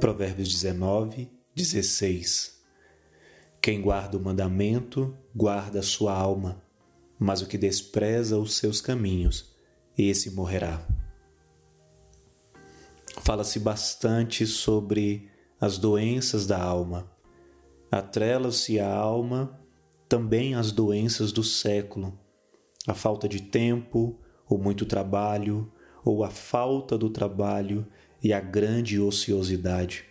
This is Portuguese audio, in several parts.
Provérbios 19, 16. Quem guarda o mandamento, guarda a sua alma, mas o que despreza os seus caminhos, esse morrerá. Fala-se bastante sobre as doenças da alma. Atrela-se à alma também as doenças do século, a falta de tempo, o muito trabalho, ou a falta do trabalho e a grande ociosidade.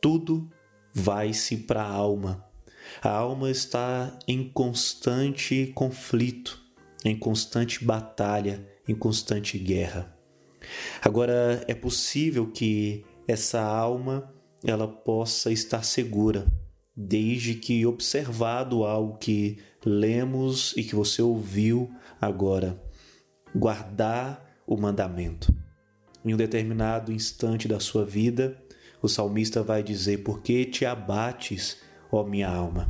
Tudo vai-se para a alma. A alma está em constante conflito, em constante batalha, em constante guerra. Agora é possível que essa alma ela possa estar segura, desde que observado algo que lemos e que você ouviu agora, guardar o mandamento. Em um determinado instante da sua vida, o salmista vai dizer: Por que te abates, ó minha alma?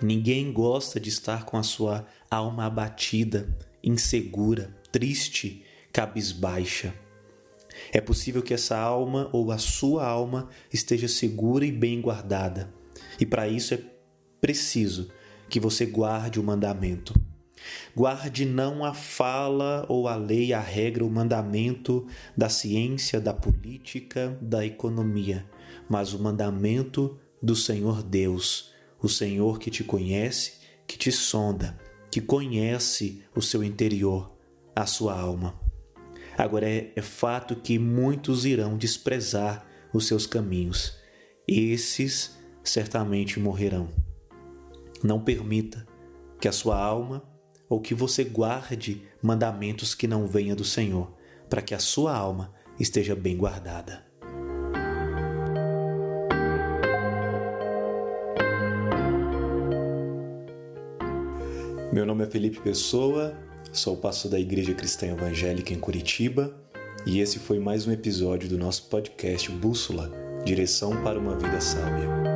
Ninguém gosta de estar com a sua alma abatida, insegura, triste, cabisbaixa. É possível que essa alma ou a sua alma esteja segura e bem guardada, e para isso é preciso que você guarde o mandamento. Guarde não a fala ou a lei, a regra, o mandamento da ciência, da política, da economia, mas o mandamento do Senhor Deus, o Senhor que te conhece, que te sonda, que conhece o seu interior, a sua alma. Agora é, é fato que muitos irão desprezar os seus caminhos. Esses certamente morrerão. Não permita que a sua alma ou que você guarde mandamentos que não venham do Senhor, para que a sua alma esteja bem guardada. Meu nome é Felipe Pessoa, sou pastor da Igreja Cristã Evangélica em Curitiba e esse foi mais um episódio do nosso podcast Bússola Direção para uma Vida Sábia.